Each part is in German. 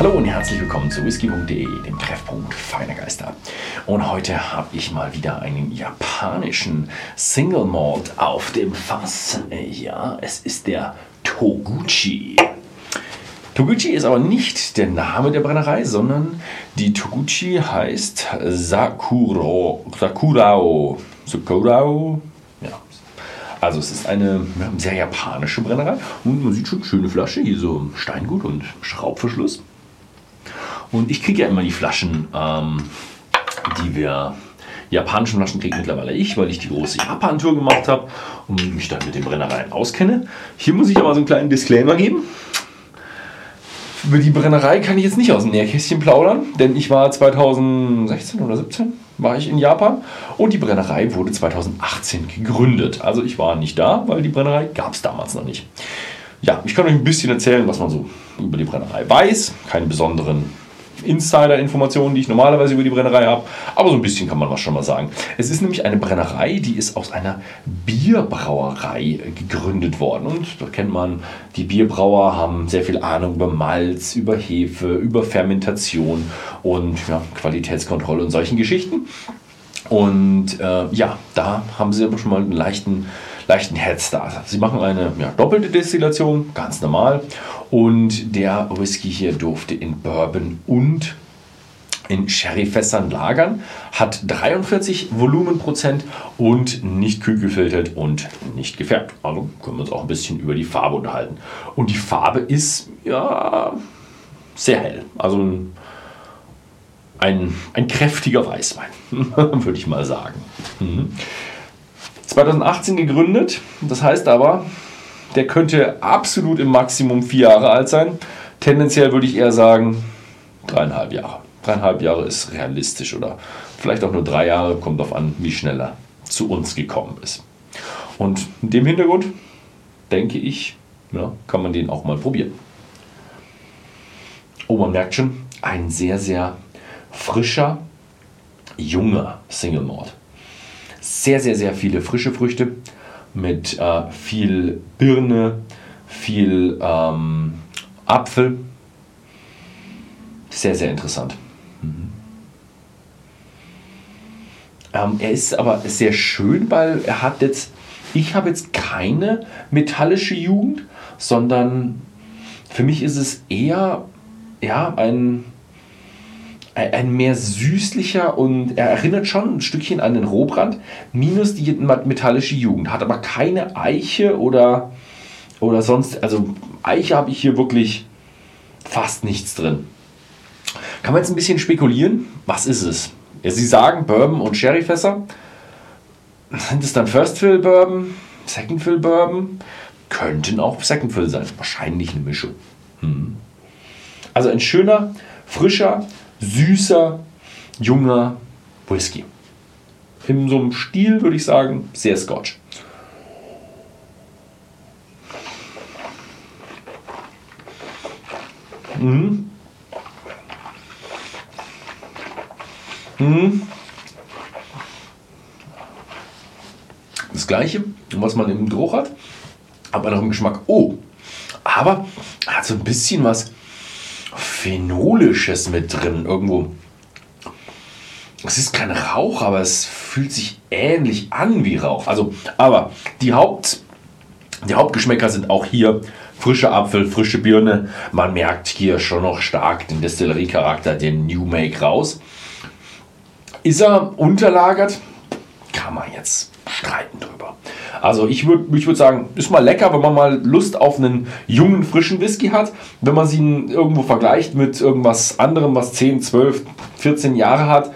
Hallo und herzlich willkommen zu whisky.de, dem Treffpunkt feiner Geister. Und heute habe ich mal wieder einen japanischen Single Malt auf dem Fass. Ja, es ist der Toguchi. Toguchi ist aber nicht der Name der Brennerei, sondern die Toguchi heißt Sakuro, Sakurao. Sakurao? Ja. Also es ist eine sehr japanische Brennerei und man sieht schon schöne Flasche, hier so Steingut und Schraubverschluss. Und ich kriege ja immer die Flaschen, ähm, die wir japanischen Flaschen kriege mittlerweile ich, weil ich die große Japan-Tour gemacht habe und mich dann mit den Brennereien auskenne. Hier muss ich aber so einen kleinen Disclaimer geben. Über die Brennerei kann ich jetzt nicht aus dem Nähkästchen plaudern, denn ich war 2016 oder 17 war ich in Japan und die Brennerei wurde 2018 gegründet. Also ich war nicht da, weil die Brennerei gab es damals noch nicht. Ja, ich kann euch ein bisschen erzählen, was man so über die Brennerei weiß. Keine besonderen Insider-Informationen, die ich normalerweise über die Brennerei habe, aber so ein bisschen kann man was schon mal sagen. Es ist nämlich eine Brennerei, die ist aus einer Bierbrauerei gegründet worden. Und da kennt man, die Bierbrauer haben sehr viel Ahnung über Malz, über Hefe, über Fermentation und ja, Qualitätskontrolle und solchen Geschichten. Und äh, ja, da haben sie aber schon mal einen leichten leichten Headstart. Sie machen eine ja, doppelte Destillation, ganz normal. Und der Whisky hier durfte in Bourbon und in Sherryfässern lagern, hat 43 Volumenprozent und nicht kühl gefiltert und nicht gefärbt. Also können wir uns auch ein bisschen über die Farbe unterhalten. Und die Farbe ist ja sehr hell. Also ein, ein, ein kräftiger Weißwein, würde ich mal sagen. Mhm. 2018 gegründet. Das heißt aber, der könnte absolut im Maximum vier Jahre alt sein. Tendenziell würde ich eher sagen, dreieinhalb Jahre. Dreieinhalb Jahre ist realistisch oder vielleicht auch nur drei Jahre, kommt darauf an, wie schnell er zu uns gekommen ist. Und in dem Hintergrund denke ich, ja, kann man den auch mal probieren. Oh, man merkt schon, ein sehr, sehr frischer, junger Single Malt sehr, sehr, sehr viele frische Früchte mit äh, viel Birne, viel ähm, Apfel. Sehr, sehr interessant. Mhm. Ähm, er ist aber sehr schön, weil er hat jetzt, ich habe jetzt keine metallische Jugend, sondern für mich ist es eher ja, ein ein mehr süßlicher und er erinnert schon ein Stückchen an den Rohbrand, minus die metallische Jugend. Hat aber keine Eiche oder, oder sonst, also Eiche habe ich hier wirklich fast nichts drin. Kann man jetzt ein bisschen spekulieren? Was ist es? Ja, Sie sagen Bourbon und Sherryfässer. Sind es dann First Fill Bourbon, Second Fill Bourbon? Könnten auch Second Fill sein. Wahrscheinlich eine Mischung. Hm. Also ein schöner, frischer, süßer, junger Whisky. In so einem Stil würde ich sagen, sehr Scotch. Mhm. Mhm. Das gleiche, was man im Geruch hat, aber noch im Geschmack. Oh, aber hat so ein bisschen was Phenolisches mit drin. Irgendwo. Es ist kein Rauch, aber es fühlt sich ähnlich an wie Rauch. Also, aber die, Haupt, die Hauptgeschmäcker sind auch hier frischer Apfel, frische Birne. Man merkt hier schon noch stark den Destilleriecharakter, den New Make raus. Ist er unterlagert? Kann man jetzt streiten drüber. Also ich würde ich würd sagen, ist mal lecker, wenn man mal Lust auf einen jungen, frischen Whisky hat. Wenn man sie irgendwo vergleicht mit irgendwas anderem, was 10, 12, 14 Jahre hat,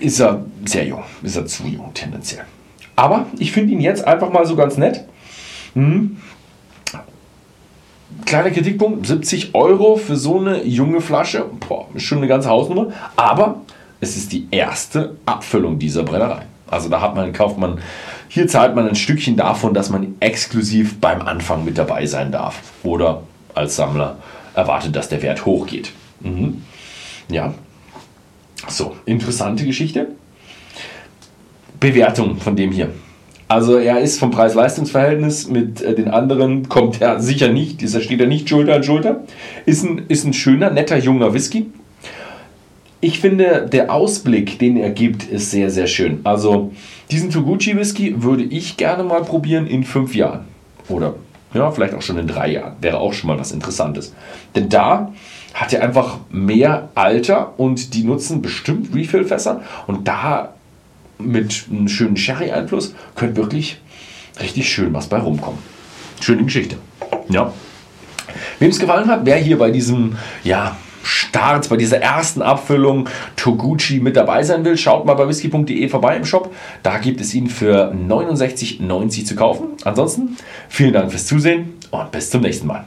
ist er sehr jung. Ist er zu jung tendenziell. Aber ich finde ihn jetzt einfach mal so ganz nett. Hm. Kleiner Kritikpunkt, 70 Euro für so eine junge Flasche. Boah, ist schon eine ganze Hausnummer. Aber es ist die erste Abfüllung dieser Brennerei. Also da hat man, kauft man hier zahlt man ein Stückchen davon, dass man exklusiv beim Anfang mit dabei sein darf. Oder als Sammler erwartet, dass der Wert hochgeht. Mhm. Ja. So, interessante Geschichte. Bewertung von dem hier. Also er ist vom Preis-Leistungs-Verhältnis mit äh, den anderen, kommt er sicher nicht, ist, steht er nicht Schulter an Schulter. Ist ein, ist ein schöner, netter, junger Whisky. Ich finde, der Ausblick, den er gibt, ist sehr, sehr schön. Also diesen Toguchi Whisky würde ich gerne mal probieren in fünf Jahren. Oder ja, vielleicht auch schon in drei Jahren. Wäre auch schon mal was Interessantes. Denn da hat er einfach mehr Alter und die nutzen bestimmt Refill-Fässer. Und da mit einem schönen Sherry-Einfluss könnte wirklich richtig schön was bei rumkommen. Schöne Geschichte. Ja. Wem es gefallen hat, wer hier bei diesem ja, Start, bei dieser ersten Abfüllung Toguchi mit dabei sein will, schaut mal bei whisky.de vorbei im Shop. Da gibt es ihn für 69,90 zu kaufen. Ansonsten vielen Dank fürs Zusehen und bis zum nächsten Mal.